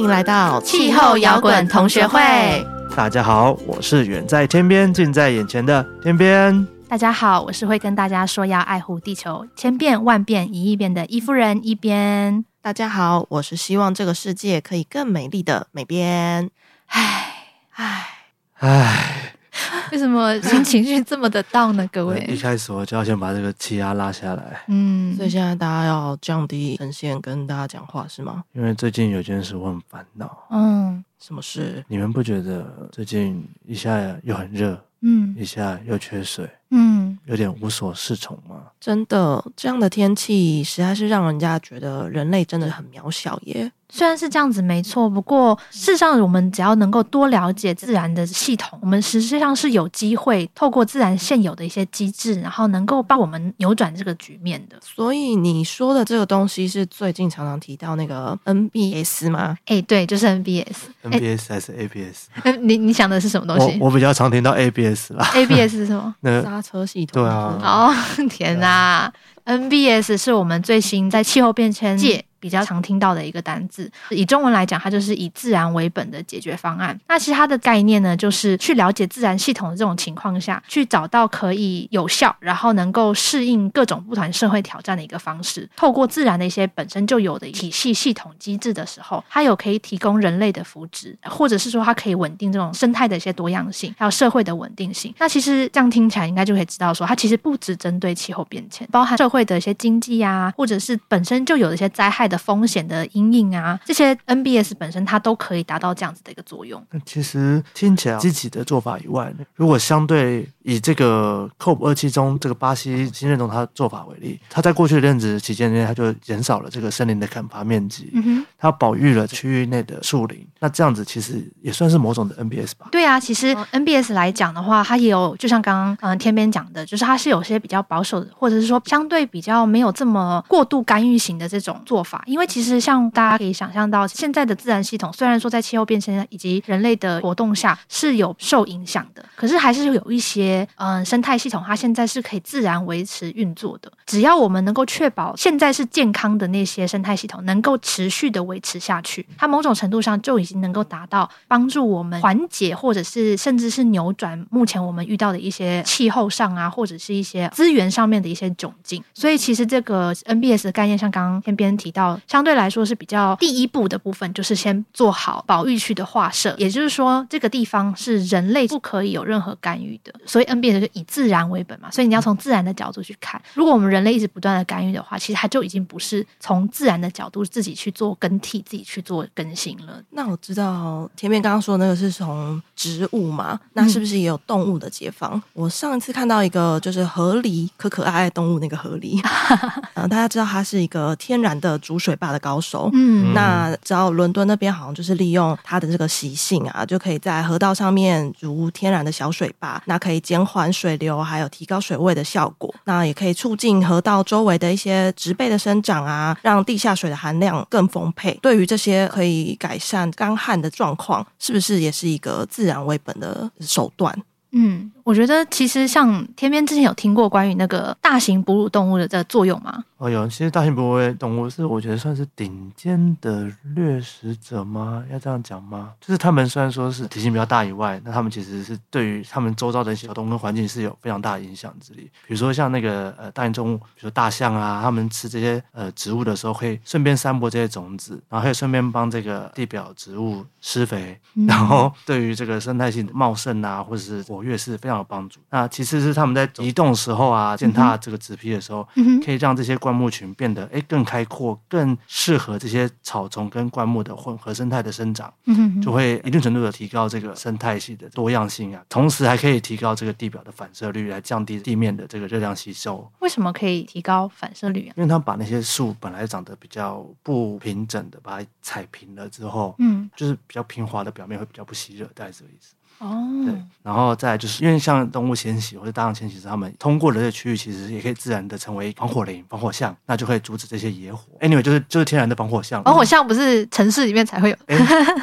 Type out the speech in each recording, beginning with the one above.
迎来到气候摇滚同学会。大家好，我是远在天边近在眼前的天边。大家好，我是会跟大家说要爱护地球，千变万变一亿变的伊夫人一边。大家好，我是希望这个世界可以更美丽的美边。唉唉唉。为什么心情绪这么的 down 呢？各位，一开始我就要先把这个气压拉下来。嗯，所以现在大家要降低声线跟大家讲话是吗？因为最近有件事我很烦恼。嗯，什么事？你们不觉得最近一下又很热，嗯，一下又缺水，嗯，有点无所适从吗？真的，这样的天气实在是让人家觉得人类真的很渺小耶。虽然是这样子没错，不过事实上，我们只要能够多了解自然的系统，我们实际上是有机会透过自然现有的一些机制，然后能够帮我们扭转这个局面的。所以你说的这个东西是最近常常提到那个 NBS 吗？哎，对，就是 NBS。NBS 还是 ABS？哎，你你想的是什么东西？我我比较常听到 ABS 啦。ABS 是什么？那刹车系统。对啊。哦，天哪！NBS 是我们最新在气候变迁界。比较常听到的一个单字，以中文来讲，它就是以自然为本的解决方案。那其实它的概念呢，就是去了解自然系统的这种情况下去找到可以有效，然后能够适应各种不同社会挑战的一个方式。透过自然的一些本身就有的体系、系统、机制的时候，它有可以提供人类的福祉，或者是说它可以稳定这种生态的一些多样性，还有社会的稳定性。那其实这样听起来，应该就可以知道说，它其实不只针对气候变迁，包含社会的一些经济啊，或者是本身就有的一些灾害的风险的。阴影啊，这些 NBS 本身它都可以达到这样子的一个作用。那其实听起来积极的做法以外，如果相对以这个 COP 二七中这个巴西新任总他的做法为例，他在过去的任职期间内，他就减少了这个森林的砍伐面积，嗯哼，他保育了区域内的树林。那这样子其实也算是某种的 NBS 吧？对啊，其实 NBS 来讲的话，它也有，就像刚刚嗯天边讲的，就是它是有些比较保守的，或者是说相对比较没有这么过度干预型的这种做法。因为其实像大家可以想象到，现在的自然系统虽然说在气候变迁以及人类的活动下是有受影响的，可是还是有一些嗯生态系统，它现在是可以自然维持运作的。只要我们能够确保现在是健康的那些生态系统能够持续的维持下去，它某种程度上就已经能够达到帮助我们缓解或者是甚至是扭转目前我们遇到的一些气候上啊，或者是一些资源上面的一些窘境。所以其实这个 NBS 的概念，像刚刚天边提到，相对来说是比较第一步的部分，就是先做好保育区的划设，也就是说这个地方是人类不可以有任何干预的。所以 NBS 就以自然为本嘛，所以你要从自然的角度去看。如果我们人类一直不断的干预的话，其实它就已经不是从自然的角度自己去做跟替、自己去做更新了。那我知道前面刚刚说的那个是从植物嘛，那是不是也有动物的解放？嗯、我上一次看到一个就是河狸，可可爱爱动物那个河狸，嗯，大家知道它是一个天然的煮水坝的高手，嗯，那只要伦敦那边好像就是利用它的这个习性啊，就可以在河道上面筑天然的小水坝，那可以减缓水流，还有提高水位的效果，那也可以促进河道周围的一些植被的生长啊，让地下水的含量更丰沛。对于这些可以改善干旱的状况，是不是也是一个自然为本的手段？嗯，我觉得其实像天边之前有听过关于那个大型哺乳动物的这个作用吗？哦，有，其实大型哺乳动物是我觉得算是顶尖的掠食者吗？要这样讲吗？就是他们虽然说是体型比较大以外，那他们其实是对于他们周遭的一些小动物跟环境是有非常大的影响之力。比如说像那个呃大型动物，比如说大象啊，他们吃这些呃植物的时候，会顺便散播这些种子，然后还有顺便帮这个地表植物施肥，嗯、然后对于这个生态性茂盛啊，或者是活跃是非常有帮助。那其次是他们在移动时候啊，践踏这个植皮的时候，嗯、可以让这些灌木群变得哎更开阔，更适合这些草丛跟灌木的混合生态的生长，嗯，就会一定程度的提高这个生态系的多样性啊，同时还可以提高这个地表的反射率，来降低地面的这个热量吸收。为什么可以提高反射率啊？因为他把那些树本来长得比较不平整的，把它踩平了之后，嗯，就是比较平滑的表面会比较不吸热，大概是这个意思。哦，对，然后再就是因为像动物迁徙或者大量迁徙，他们通过的这个区域，其实也可以自然的成为防火林、防火巷，那就可以阻止这些野火。Anyway，就是就是天然的防火巷。防火巷不是城市里面才会有？哎，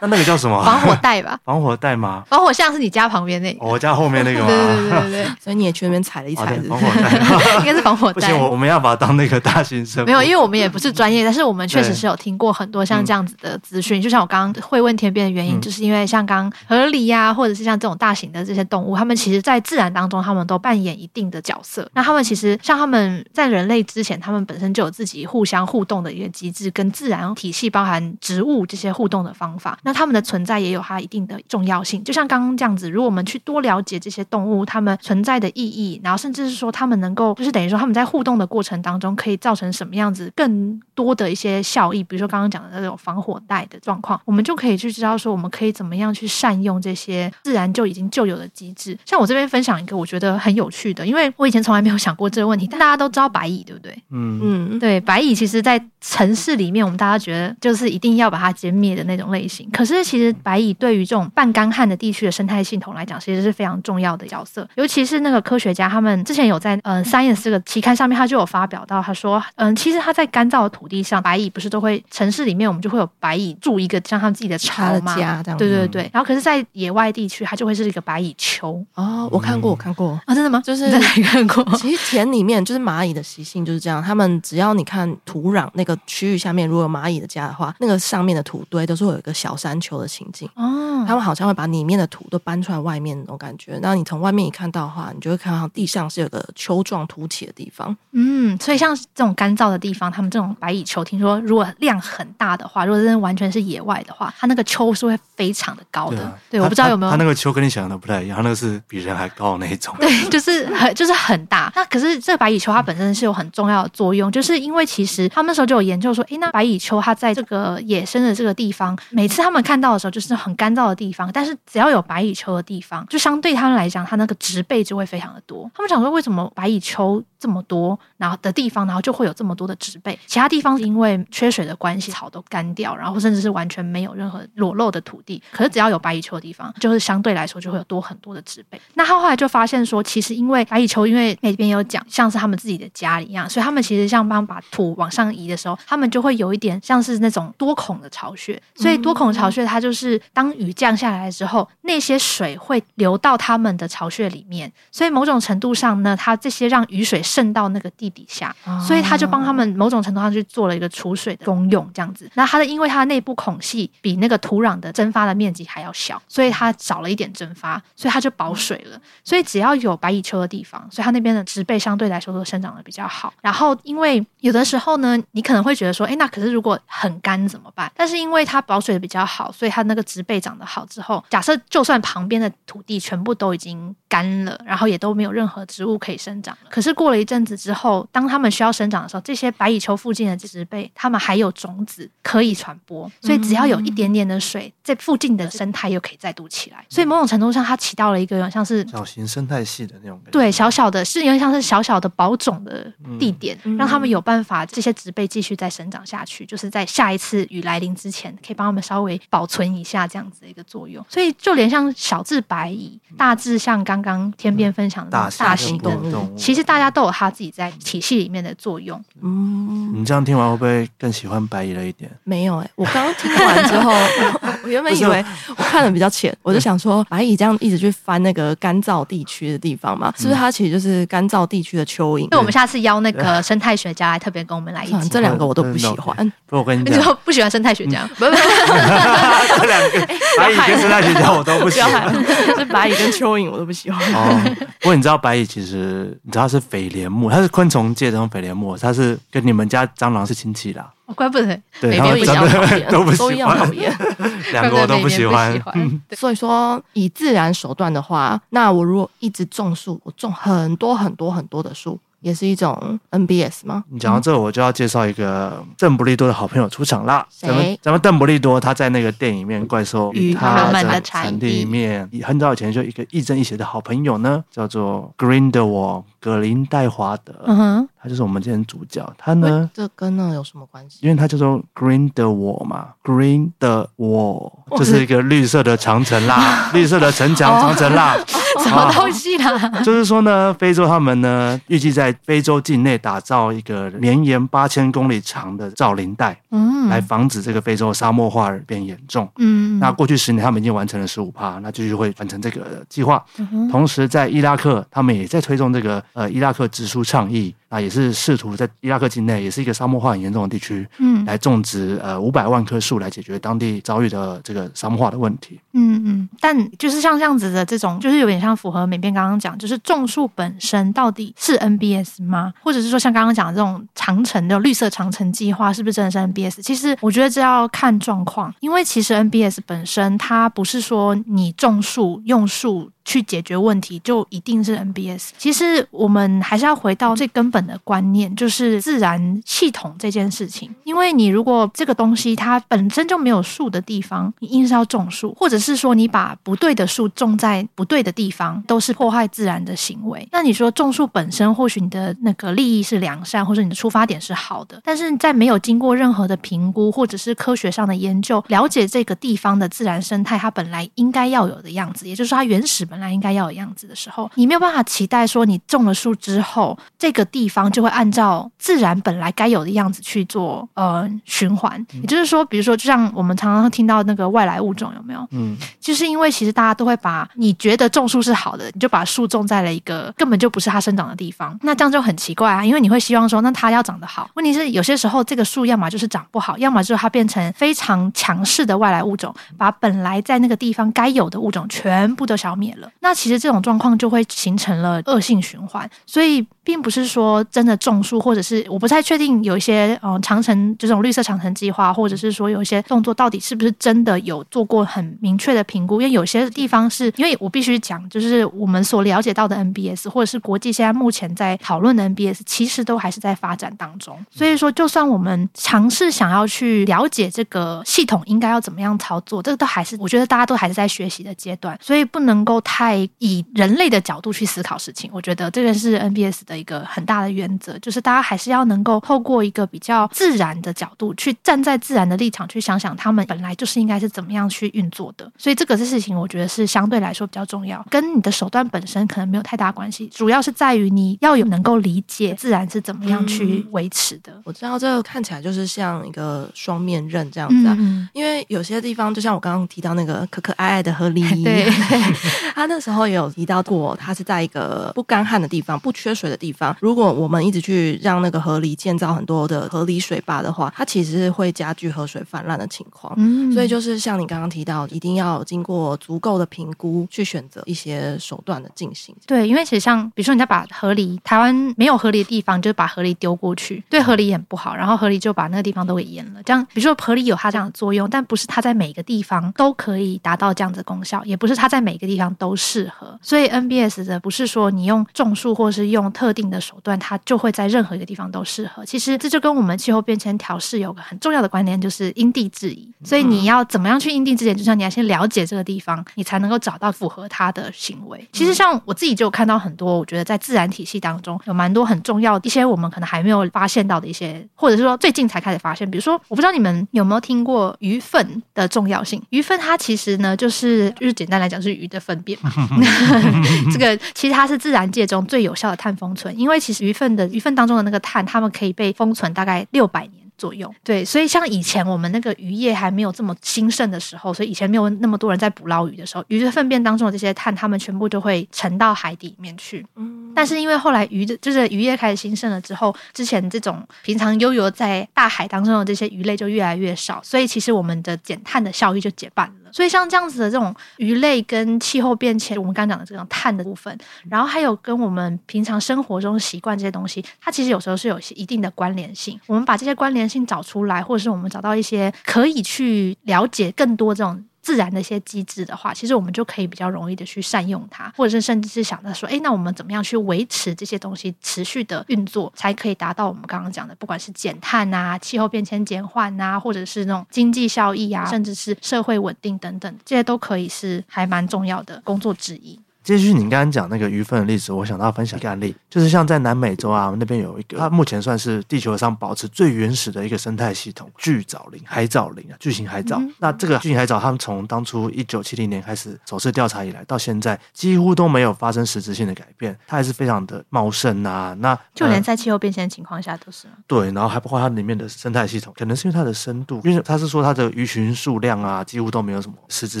那那个叫什么？防火带吧？防火带吗？防火巷是你家旁边那个？我家后面那个吗？对对对对对。所以你也去那边踩了一踩，防火带 应该是防火带。不行，我我们要把它当那个大型生。没有，因为我们也不是专业，但是我们确实是有听过很多像这样子的资讯。就像我刚刚会问天边的原因，就是因为像刚河里呀，或者是像这种大型的这些动物，它们其实在自然当中，他们都扮演一定的角色。那它们其实像他们在人类之前，它们本身就有自己互相互动的一个机制，跟自然体系包含植物这些互动的方法。那它们的存在也有它一定的重要性。就像刚刚这样子，如果我们去多了解这些动物它们存在的意义，然后甚至是说它们能够，就是等于说他们在互动的过程当中可以造成什么样子更多的一些效益，比如说刚刚讲的那种防火带的状况，我们就可以去知道说我们可以怎么样去善用这些自然就已经就有的机制。像我这边分享一个我觉得很有趣的，因为我以前从来没有想过这个问题，但大家都知道白蚁，对不对？嗯嗯，对，白蚁其实，在城市里面，我们大家觉得就是一定要把它歼灭的那种类型。可是，其实白蚁对于这种半干旱的地区的生态系统来讲，其实是非常重要的角色。尤其是那个科学家，他们之前有在嗯《Science》这个期刊上面，他就有发表到，他说，嗯，其实他在干燥的土地上，白蚁不是都会城市里面，我们就会有白蚁住一个像他们自己的巢嘛，家这样。对对对。然后，可是，在野外地区，它就会是一个白蚁丘。哦，我看过，我看过啊，真的吗？就是在哪里看过？其实田里面就是蚂蚁的习性就是这样，他们只要你看土壤那个区域下面，如果有蚂蚁的家的话，那个上面的土堆都是会有一个小山丘的情景。哦，他们好像会把里面的土都搬出来外面那种感觉。然后你从外面一看到的话，你就会看到地上是有个丘状凸起的地方。嗯，所以像这种干燥的地方，他们这种白蚁丘，听说如果量很大的话，如果真的完全是野外的话，它那个丘是会非常的高的。对，啊、对，我不知道有没有。那个丘跟你想象的不太一样，那个是比人还高的那一种。对，就是很就是很大。那可是这个白蚁丘它本身是有很重要的作用，就是因为其实他们那时候就有研究说，诶，那白蚁丘它在这个野生的这个地方，每次他们看到的时候就是很干燥的地方，但是只要有白蚁丘的地方，就相对他们来讲，它那个植被就会非常的多。他们想说，为什么白蚁丘这么多，然后的地方，然后就会有这么多的植被？其他地方因为缺水的关系，草都干掉，然后甚至是完全没有任何裸露的土地。可是只要有白蚁丘的地方，就是相对来说就会有多很多的植被。那他后来就发现说，其实因为白蚁丘，因为那边有讲，像是他们自己的家里一样，所以他们其实像帮把土往上移的时候，他们就会有一点像是那种多孔的巢穴。所以多孔巢穴，它就是当雨降下来之后，那些水会流到他们的巢穴里面。所以某种程度上呢，它这些让雨水渗到那个地底下，所以他就帮他们某种程度上去做了一个储水的功用，这样子。那它的因为它内部孔隙比那个土壤的蒸发的面积还要小，所以它少了一点蒸发，所以它就保水了。所以只要有白蚁丘的地方，所以它那边的植被相对来说都生长的比较好。然后因为有的时候呢，你可能会觉得说，哎，那可是如果很干怎么办？但是因为它保水的比较好，所以它那个植被长得好之后，假设就算旁边的土地全部都已经干了，然后也都没有任何植物可以生长了，可是过了一阵子之后，当它们需要生长的时候，这些白蚁丘附近的植被，它们还有种子可以传播，所以只要有一点点的水，在附近的生态又可以再度起来。所以某种程度上，它起到了一个像是小型生态系的那种感觉。对，小小的，是因为像是小小的保种的地点，嗯、让他们有办法这些植被继续再生长下去，就是在下一次雨来临之前，可以帮他们稍微保存一下这样子的一个作用。所以就连像小至白蚁，大致像刚刚天边分享的大型动物，其实大家都有他自己在体系里面的作用。嗯，你这样听完会不会更喜欢白蚁了一点？没有哎、欸，我刚刚听完之后，我原本以为我看的比较浅，我就想说白蚁这样一直去翻那个干燥地区的地方嘛，是不是它其实就是干燥地区的蚯蚓？那我们下次邀那个生态学家来特别跟我们来一起。这两个我都不喜欢。不，我跟你讲，不喜欢生态学家？不不，这两个白蚁跟生态学家我都不喜欢，是白蚁跟蚯蚓我都不喜欢。哦，不过你知道白蚁其实你知道它是蜚蠊目，它是昆虫界的那种蜚蠊目，它是跟你们家蟑螂是亲戚啦。怪不得，对，他们长得都不都一样讨厌，两个我都不喜欢。所以说，以自然手段的话，那我如果一直种树，我种很多很多很多的树。也是一种 NBS 吗？你讲到这，我就要介绍一个邓布利多的好朋友出场啦。谁？咱们咱们邓布利多他在那个电影里面怪兽与他的产地里面，很早以前就一个亦正亦邪的好朋友呢，叫做 Grindelwald 格林戴华德。嗯哼，他就是我们今天主角。他呢，这跟那有什么关系？因为他叫做 Green the Wall 嘛，Green the Wall 就是一个绿色的长城啦，绿色的城墙长城啦。什么东西啦？就是说呢，非洲他们呢预计在非洲境内打造一个绵延八千公里长的造林带，嗯，来防止这个非洲沙漠化变严重。嗯，那过去十年他们已经完成了十五趴，那继续会完成这个计划。嗯、同时在伊拉克，他们也在推动这个呃伊拉克植树倡议。那也是试图在伊拉克境内，也是一个沙漠化很严重的地区，嗯，来种植呃五百万棵树，来解决当地遭遇的这个沙漠化的问题。嗯嗯，但就是像这样子的这种，就是有点像符合美编刚刚讲，就是种树本身到底是 NBS 吗？或者是说像刚刚讲的这种长城的绿色长城计划，是不是真的是 NBS？其实我觉得这要看状况，因为其实 NBS 本身它不是说你种树用树。去解决问题就一定是 NBS。其实我们还是要回到最根本的观念，就是自然系统这件事情。因为你如果这个东西它本身就没有树的地方，你硬是要种树，或者是说你把不对的树种在不对的地方，都是破坏自然的行为。那你说种树本身，或许你的那个利益是良善，或者你的出发点是好的，但是在没有经过任何的评估，或者是科学上的研究，了解这个地方的自然生态，它本来应该要有的样子，也就是它原始本来应该要有样子的时候，你没有办法期待说你种了树之后，这个地方就会按照自然本来该有的样子去做呃循环。也就是说，比如说，就像我们常常听到那个外来物种有没有？嗯，就是因为其实大家都会把你觉得种树是好的，你就把树种在了一个根本就不是它生长的地方，那这样就很奇怪啊。因为你会希望说，那它要长得好。问题是有些时候这个树要么就是长不好，要么就是它变成非常强势的外来物种，把本来在那个地方该有的物种全部都消灭了。那其实这种状况就会形成了恶性循环，所以并不是说真的种树，或者是我不太确定有一些嗯长城这种绿色长城计划，或者是说有一些动作到底是不是真的有做过很明确的评估？因为有些地方是因为我必须讲，就是我们所了解到的 NBS，或者是国际现在目前在讨论的 NBS，其实都还是在发展当中。所以说，就算我们尝试想要去了解这个系统应该要怎么样操作，这个都还是我觉得大家都还是在学习的阶段，所以不能够太以人类的角度去思考事情，我觉得这个是 NBS 的一个很大的原则，就是大家还是要能够透过一个比较自然的角度，去站在自然的立场去想想，他们本来就是应该是怎么样去运作的。所以这个事情，我觉得是相对来说比较重要，跟你的手段本身可能没有太大关系，主要是在于你要有能够理解自然是怎么样去维持的。我知道这个看起来就是像一个双面刃这样子啊，嗯、因为有些地方就像我刚刚提到那个可可爱爱的河狸，对，他那时候也有。提到过，他是在一个不干旱的地方、不缺水的地方。如果我们一直去让那个河里建造很多的河里水坝的话，它其实是会加剧河水泛滥的情况。嗯，所以就是像你刚刚提到，一定要经过足够的评估，去选择一些手段的进行。对，因为其实像比如说，你在把河狸台湾没有河狸的地方，就把河狸丢过去，对河狸也很不好。然后河狸就把那个地方都给淹了。这样，比如说河狸有它这样的作用，但不是它在每个地方都可以达到这样子的功效，也不是它在每个地方都适合。所以 NBS 的不是说你用种树或是用特定的手段，它就会在任何一个地方都适合。其实这就跟我们气候变迁调试有个很重要的观念，就是因地制宜。所以你要怎么样去因地制宜？就像你要先了解这个地方，你才能够找到符合它的行为。其实像我自己就有看到很多，我觉得在自然体系当中有蛮多很重要的一些我们可能还没有发现到的一些，或者是说最近才开始发现。比如说，我不知道你们有没有听过鱼粪的重要性？鱼粪它其实呢，就是就是简单来讲是鱼的粪便嘛。这个其实它是自然界中最有效的碳封存，因为其实鱼粪的鱼粪当中的那个碳，它们可以被封存大概六百年左右。对，所以像以前我们那个渔业还没有这么兴盛的时候，所以以前没有那么多人在捕捞鱼的时候，鱼的粪便当中的这些碳，它们全部就会沉到海底里面去。嗯，但是因为后来鱼的就是渔业开始兴盛了之后，之前这种平常悠游在大海当中的这些鱼类就越来越少，所以其实我们的减碳的效益就减半了。所以像这样子的这种鱼类跟气候变迁，我们刚刚讲的这种碳的部分，然后还有跟我们平常生活中习惯这些东西，它其实有时候是有一定的关联性。我们把这些关联性找出来，或者是我们找到一些可以去了解更多这种。自然的一些机制的话，其实我们就可以比较容易的去善用它，或者是甚至是想着说，诶，那我们怎么样去维持这些东西持续的运作，才可以达到我们刚刚讲的，不管是减碳啊、气候变迁减缓啊，或者是那种经济效益啊，甚至是社会稳定等等，这些都可以是还蛮重要的工作之一。接续你刚刚讲那个鱼粪的例子，我想到分享一个案例，就是像在南美洲啊，那边有一个，它目前算是地球上保持最原始的一个生态系统——巨藻林、海藻林啊，巨型海藻。嗯、那这个巨型海藻，他们从当初一九七零年开始首次调查以来，到现在几乎都没有发生实质性的改变，它还是非常的茂盛啊。那就连在气候变迁的情况下都是。对，然后还包括它里面的生态系统，可能是因为它的深度，因为它是说它的鱼群数量啊，几乎都没有什么实质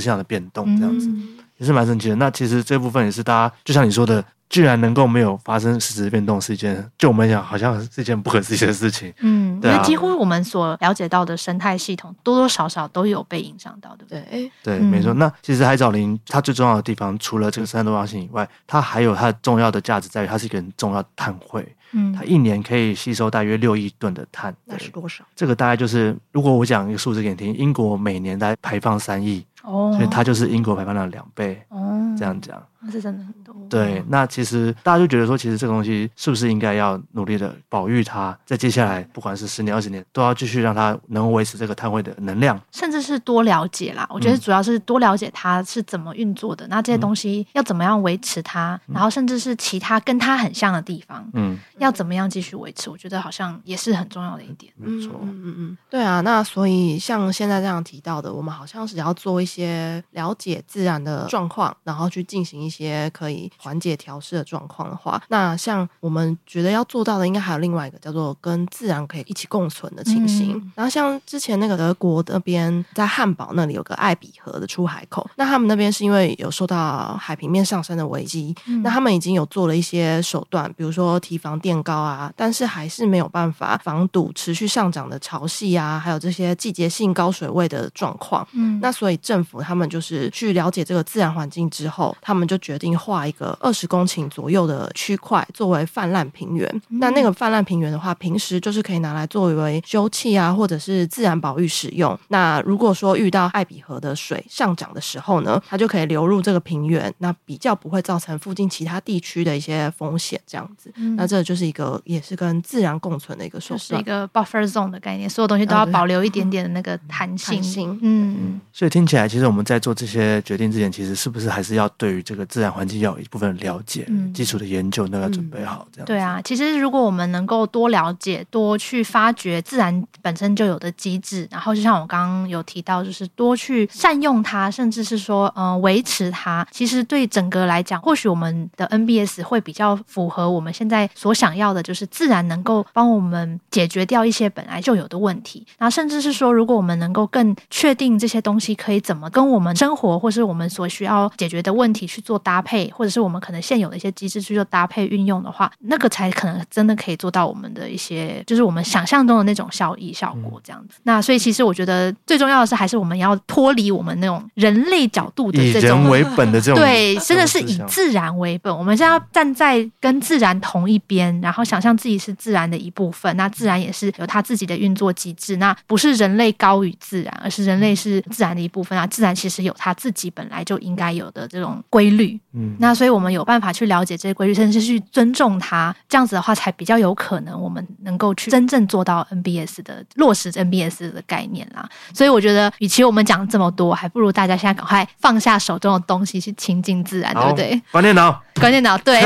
性的变动，这样子。嗯也是蛮神奇的。那其实这部分也是大家，就像你说的，居然能够没有发生实质变动，是一件就我们讲好像是一件不可思议的事情。嗯，对啊，因为几乎我们所了解到的生态系统，多多少少都有被影响到，对不对？对，没错。那其实海藻林它最重要的地方，除了这个生态多样性以外，它还有它重要的价值在于，它是一个很重要的碳汇。嗯，它一年可以吸收大约六亿吨的碳。那是多少？这个大概就是，如果我讲一个数字给你听，英国每年大概排放三亿。哦，所以它就是英国排放量的两倍。哦，这样讲。那是真的很多。对，那其实大家就觉得说，其实这个东西是不是应该要努力的保育它？在接下来，不管是十年、二十年，都要继续让它能维持这个碳汇的能量，甚至是多了解啦。我觉得主要是多了解它是怎么运作的，嗯、那这些东西要怎么样维持它，嗯、然后甚至是其他跟它很像的地方，嗯，要怎么样继续维持？我觉得好像也是很重要的一点。没错，嗯嗯嗯，对啊。那所以像现在这样提到的，我们好像是要做一些了解自然的状况，然后去进行一些可以。缓解调试的状况的话，那像我们觉得要做到的，应该还有另外一个叫做跟自然可以一起共存的情形。嗯、然后像之前那个德国那边在汉堡那里有个艾比河的出海口，那他们那边是因为有受到海平面上升的危机，嗯、那他们已经有做了一些手段，比如说提防垫高啊，但是还是没有办法防堵持续上涨的潮汐啊，还有这些季节性高水位的状况。嗯，那所以政府他们就是去了解这个自然环境之后，他们就决定画一个。二十公顷左右的区块作为泛滥平原，嗯、那那个泛滥平原的话，平时就是可以拿来作为休憩啊，或者是自然保育使用。那如果说遇到艾比河的水上涨的时候呢，它就可以流入这个平原，那比较不会造成附近其他地区的一些风险。这样子，嗯、那这就是一个也是跟自然共存的一个手段，是一个 buffer zone 的概念，所有东西都要保留一点 点的那个弹性。性嗯，所以听起来，其实我们在做这些决定之前，其实是不是还是要对于这个自然环境要有一部分了解，嗯、基础的研究都要准备好，这样、嗯、对啊。其实如果我们能够多了解、多去发掘自然本身就有的机制，然后就像我刚刚有提到，就是多去善用它，甚至是说，嗯、呃，维持它。其实对整个来讲，或许我们的 NBS 会比较符合我们现在所想要的，就是自然能够帮我们解决掉一些本来就有的问题。然后甚至是说，如果我们能够更确定这些东西可以怎么跟我们生活，或是我们所需要解决的问题去做搭配，或者是我们可能现有的一些机制去做搭配运用的话，那个才可能真的可以做到我们的一些，就是我们想象中的那种效益效果这样子。嗯、那所以其实我觉得最重要的是，还是我们要脱离我们那种人类角度的这种为本的这种，对，真的是以自然为本。我们现在要站在跟自然同一边，然后想象自己是自然的一部分。那自然也是有它自己的运作机制，那不是人类高于自然，而是人类是自然的一部分啊。自然其实有它自己本来就应该有的这种规律。嗯，那所以我们有办法去了解这些规律，甚至是去尊重它，这样子的话，才比较有可能我们能够去真正做到 NBS 的落实 NBS 的概念啦。所以我觉得，与其我们讲这么多，还不如大家现在赶快放下手中的东西，去亲近自然，对不对？关电脑，关电脑，对，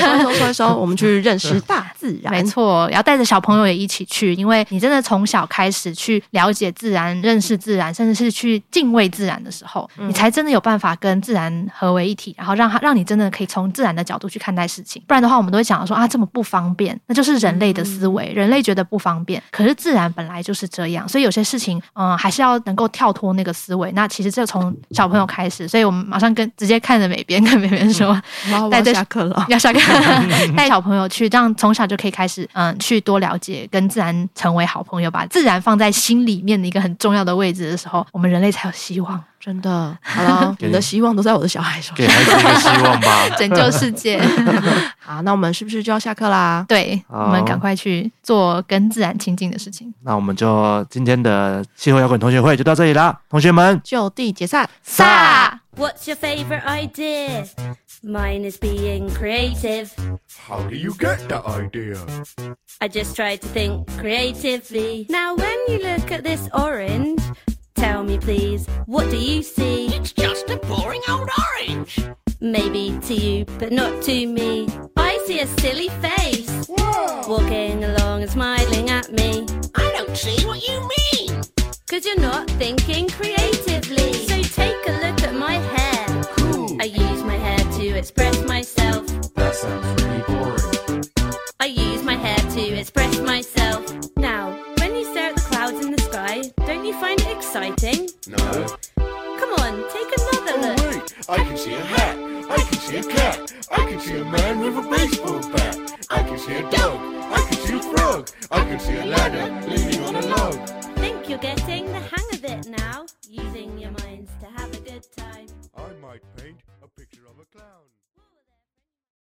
收收收收，我们去认识大自然。没错，要带着小朋友也一起去，因为你真的从小开始去了解自然、认识自然，甚至是去敬畏自然的时候，嗯、你才真的有办法跟自然合为一体，然后让他让你真的可以从自然的角度去看待事情。不然的话，我们都会讲说啊，这么不方便，那就是人类的思维。人类觉得不方便，可是自然本来就是这样，所以有些事情，嗯，还是要能够跳脱那个思维。那其实这从小朋友开始，所以我们马上跟直接看着美编跟美编说，带着、嗯、下课了，要下课，带小朋友去，这样从小就可以开始，嗯，去多了解，跟自然成为好朋友，把自然放在心里面的一个很重要的位置的时候，我们人类才有希望。真的，好了，你的希望都在我的小孩手上，给孩子一个希望吧，拯救世界。好，那我们是不是就要下课啦？对，我们赶快去做跟自然亲近的事情。那我们就今天的气候摇滚同学会就到这里啦，同学们就地解散。撒。What's your favorite idea? Mine is being creative. How do you get that idea? I just try to think creatively. Now, when you look at this orange. Tell me please, what do you see? It's just a boring old orange. Maybe to you, but not to me. I see a silly face Whoa! walking along and smiling at me. I don't see what you mean. Cause you're not thinking creatively.